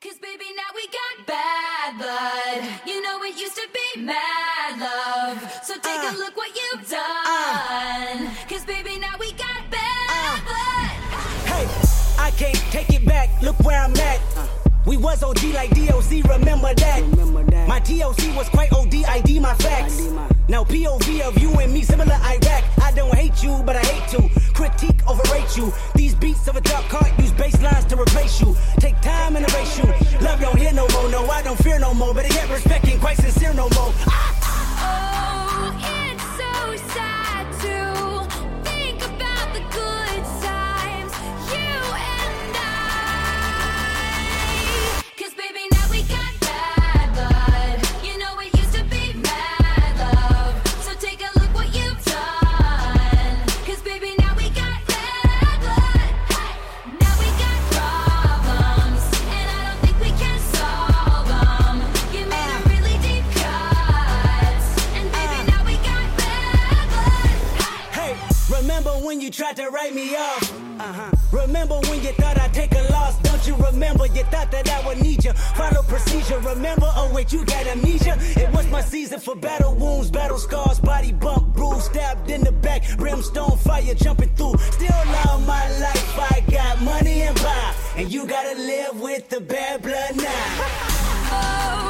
Cause baby, now we got bad blood. You know it used to be mad love. So take a uh, look what you've uh, done. Cause baby, now we got bad uh, blood. Hey, I can't take it back. Look where I'm at. We was OG like DOC, remember that. My DOC was quite OD, ID my facts. Now POV of you and me, similar Iraq. I don't hate you, but I hate to critique, overrate you. These beats of a dark heart use bass lines to replace you. Take time and erase you. Love don't hear no more, no, I don't fear no more. Better get respect ain't quite when you tried to write me off? Uh-huh. Remember when you thought I'd take a loss? Don't you remember? You thought that I would need you. Follow procedure. Remember? Oh wait, you got amnesia. It was my season for battle wounds, battle scars, body bump, bruise, stabbed in the back, brimstone fire jumping through. Still love my life. I got money and power, and you gotta live with the bad blood now. Oh,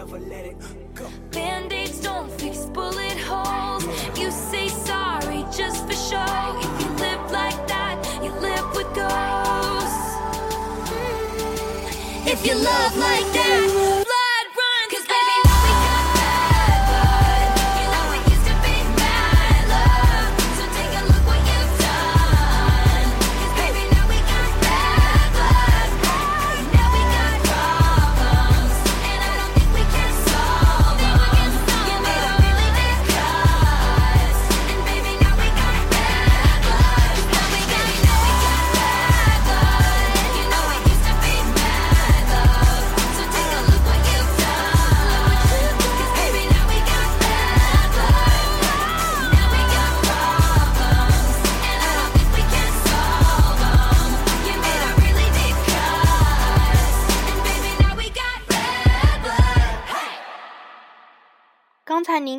never let it go. Band-aids don't fix bullet holes. You say sorry just for show. If you live like that, you live with ghosts. If you love like that,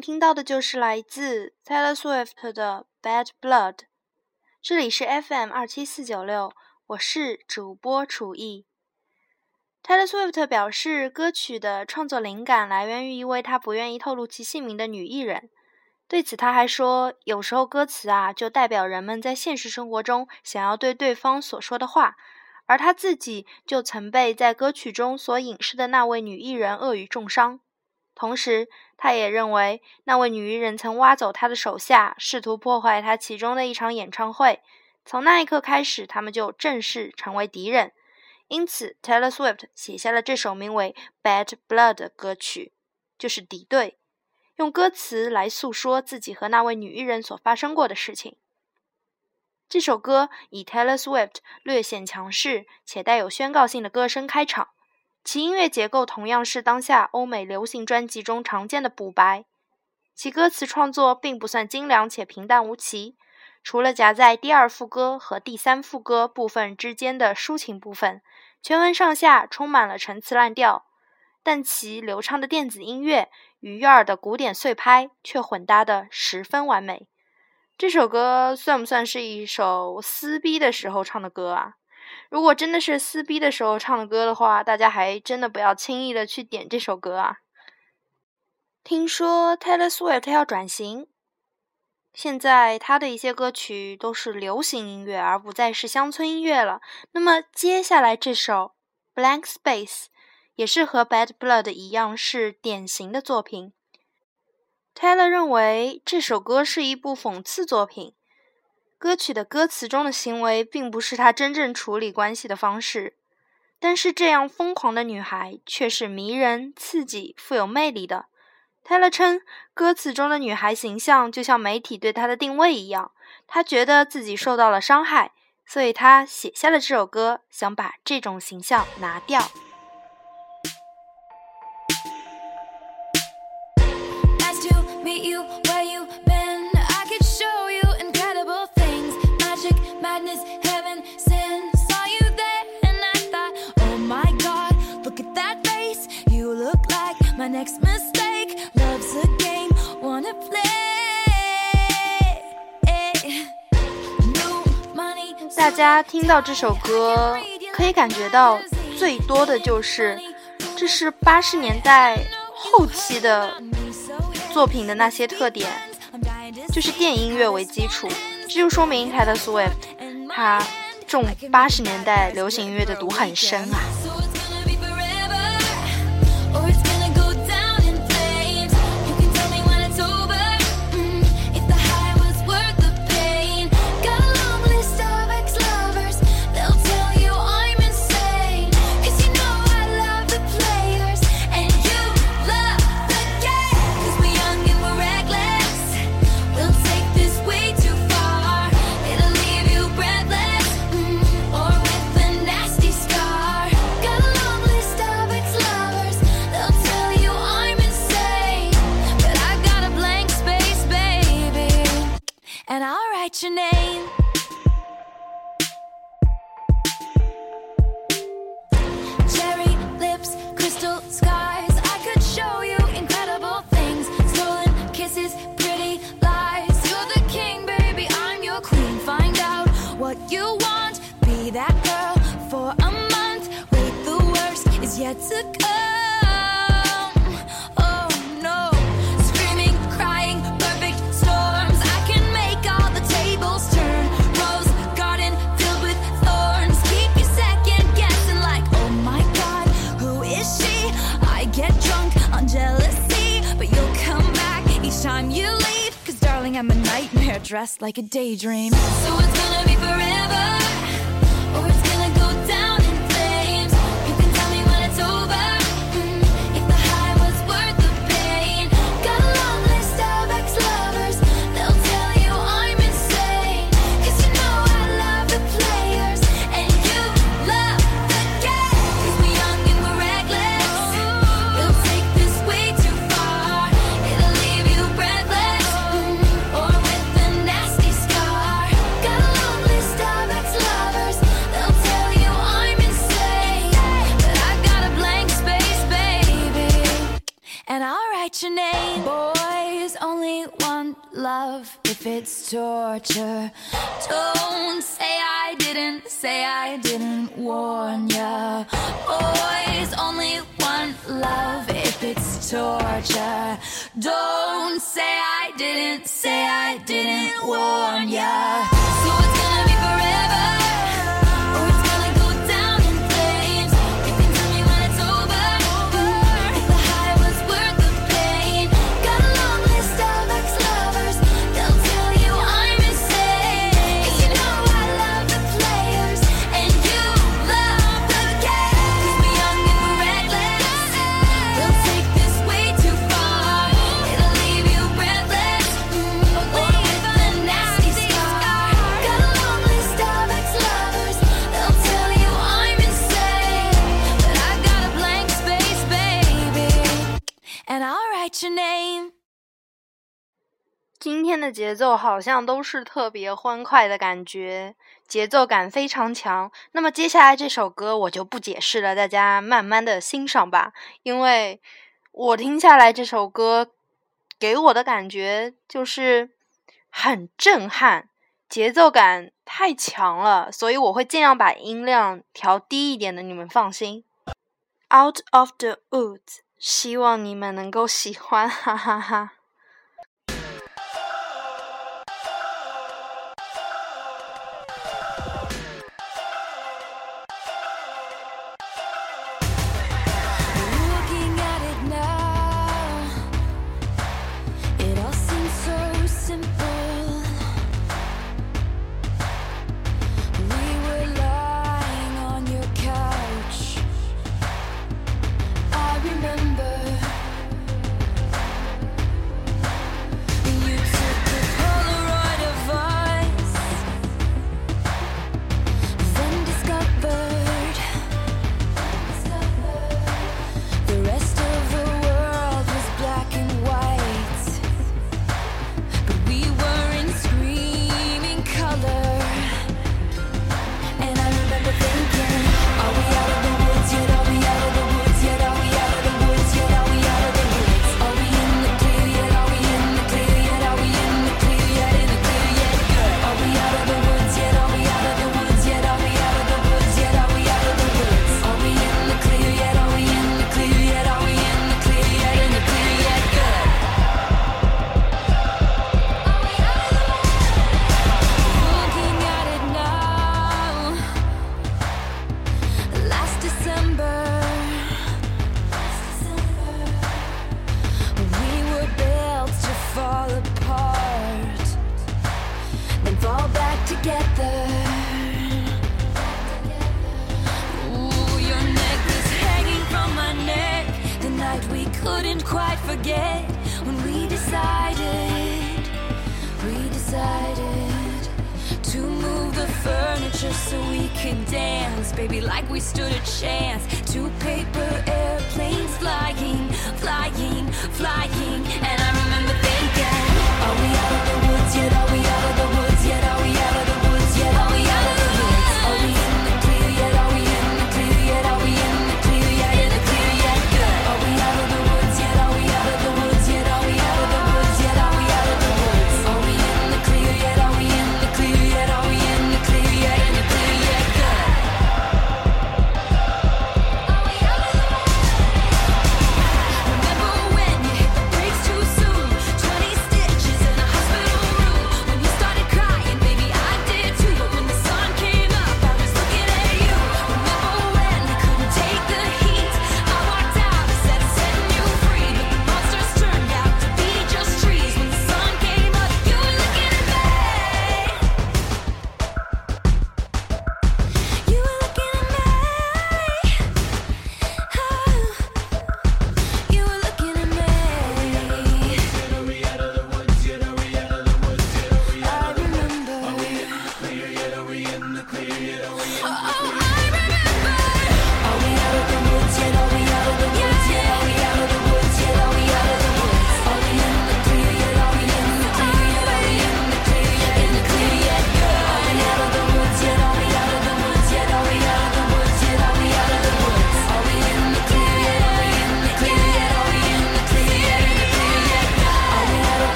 听到的就是来自 Taylor Swift 的《Bad Blood》，这里是 FM 二七四九六，我是主播楚艺。Taylor Swift 表示，歌曲的创作灵感来源于一位他不愿意透露其姓名的女艺人。对此，他还说，有时候歌词啊，就代表人们在现实生活中想要对对方所说的话，而他自己就曾被在歌曲中所影视的那位女艺人恶语重伤。同时，他也认为那位女艺人曾挖走他的手下，试图破坏他其中的一场演唱会。从那一刻开始，他们就正式成为敌人。因此，Taylor Swift 写下了这首名为《Bad Blood》的歌曲，就是敌对，用歌词来诉说自己和那位女艺人所发生过的事情。这首歌以 Taylor Swift 略显强势且带有宣告性的歌声开场。其音乐结构同样是当下欧美流行专辑中常见的补白，其歌词创作并不算精良且平淡无奇，除了夹在第二副歌和第三副歌部分之间的抒情部分，全文上下充满了陈词滥调，但其流畅的电子音乐与悦耳的古典碎拍却混搭得十分完美。这首歌算不算是一首撕逼的时候唱的歌啊？如果真的是撕逼的时候唱的歌的话，大家还真的不要轻易的去点这首歌啊。听说 Taylor Swift 要转型，现在他的一些歌曲都是流行音乐，而不再是乡村音乐了。那么接下来这首《Blank Space》也是和《Bad Blood》一样是典型的作品。Taylor 认为这首歌是一部讽刺作品，歌曲的歌词中的行为并不是他真正处理关系的方式，但是这样疯狂的女孩却是迷人、刺激、富有魅力的。Taylor 称，歌词中的女孩形象就像媒体对她的定位一样，她觉得自己受到了伤害，所以她写下了这首歌，想把这种形象拿掉。Nice to meet you 大家听到这首歌，可以感觉到最多的就是，这是八十年代后期的作品的那些特点，就是电音乐为基础，这就说明 Taylor Swift 他中八十年代流行音乐的毒很深啊。Yet to come. Oh no. Screaming, crying, perfect storms. I can make all the tables turn. Rose garden filled with thorns. Keep you second guessing, like, oh my god, who is she? I get drunk on jealousy, but you'll come back each time you leave. Cause darling, I'm a nightmare dressed like a daydream. So it's gonna be forever, say I didn't warn ya. Boys only want love if it's torture. Don't say I didn't, say I didn't warn ya. 节奏好像都是特别欢快的感觉，节奏感非常强。那么接下来这首歌我就不解释了，大家慢慢的欣赏吧。因为我听下来这首歌给我的感觉就是很震撼，节奏感太强了，所以我会尽量把音量调低一点的，你们放心。Out of the woods，希望你们能够喜欢，哈哈哈。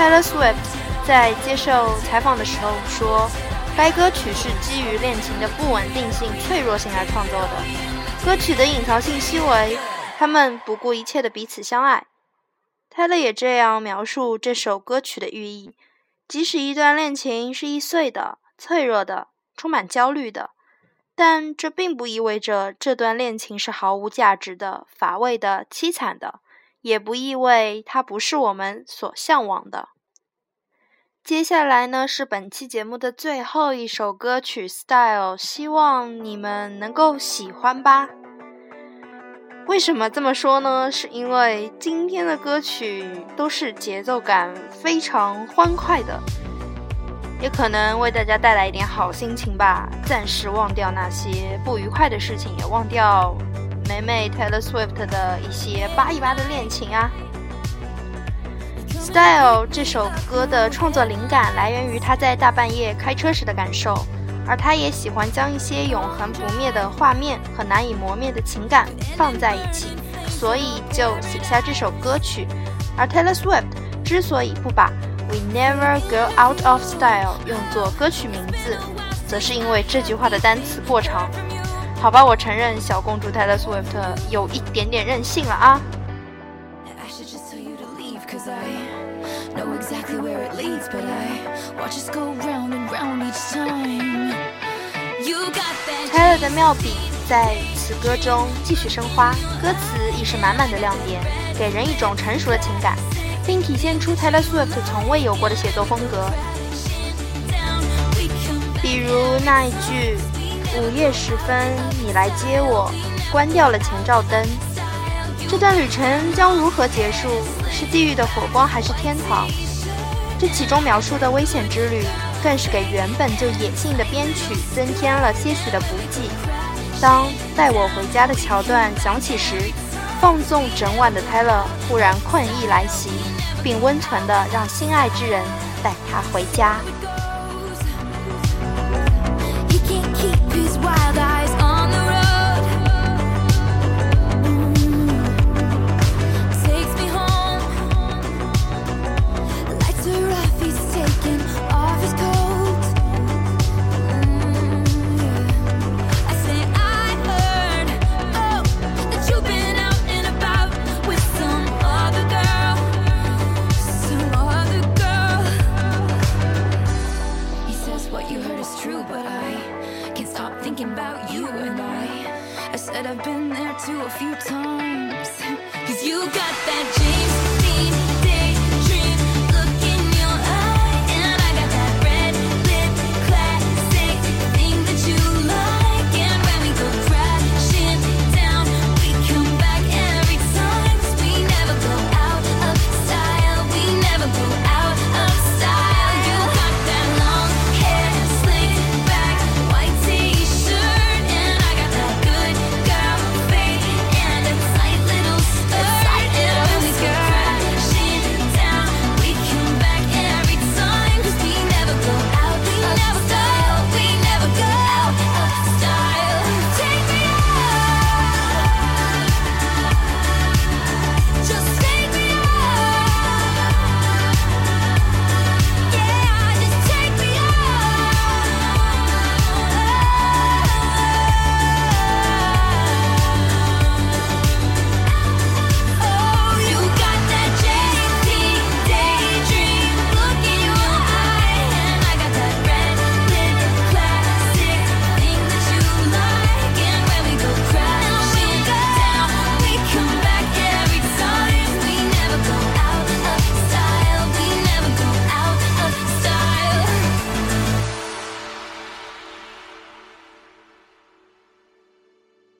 Taylor Swift 在接受采访的时候说，该歌曲是基于恋情的不稳定性、脆弱性而创作的。歌曲的隐藏信息为他们不顾一切的彼此相爱。Taylor 也这样描述这首歌曲的寓意：即使一段恋情是易碎的、脆弱的、充满焦虑的，但这并不意味着这段恋情是毫无价值的、乏味的、凄惨的。也不意味它不是我们所向往的。接下来呢是本期节目的最后一首歌曲《Style》，希望你们能够喜欢吧。为什么这么说呢？是因为今天的歌曲都是节奏感非常欢快的，也可能为大家带来一点好心情吧，暂时忘掉那些不愉快的事情，也忘掉美美 Taylor Swift 的一些扒一扒的恋情啊。《Style》这首歌的创作灵感来源于他在大半夜开车时的感受，而他也喜欢将一些永恒不灭的画面和难以磨灭的情感放在一起，所以就写下这首歌曲。而 Taylor Swift 之所以不把 "We Never Go Out of Style" 用作歌曲名字，则是因为这句话的单词过长。好吧，我承认小公主 Taylor Swift 有一点点任性了啊。Taylor 的妙笔在此歌中继续生花，歌词亦是满满的亮点，给人一种成熟的情感，并体现出 Taylor Swift 从未有过的写作风格。比如那一句“午夜时分，你来接我”，关掉了前照灯。这段旅程将如何结束？是地狱的火光，还是天堂？这其中描述的危险之旅，更是给原本就野性的编曲增添了些许的补给。当带我回家的桥段响起时，放纵整晚的泰勒忽然困意来袭，并温存地让心爱之人带他回家。Keep his wild eyes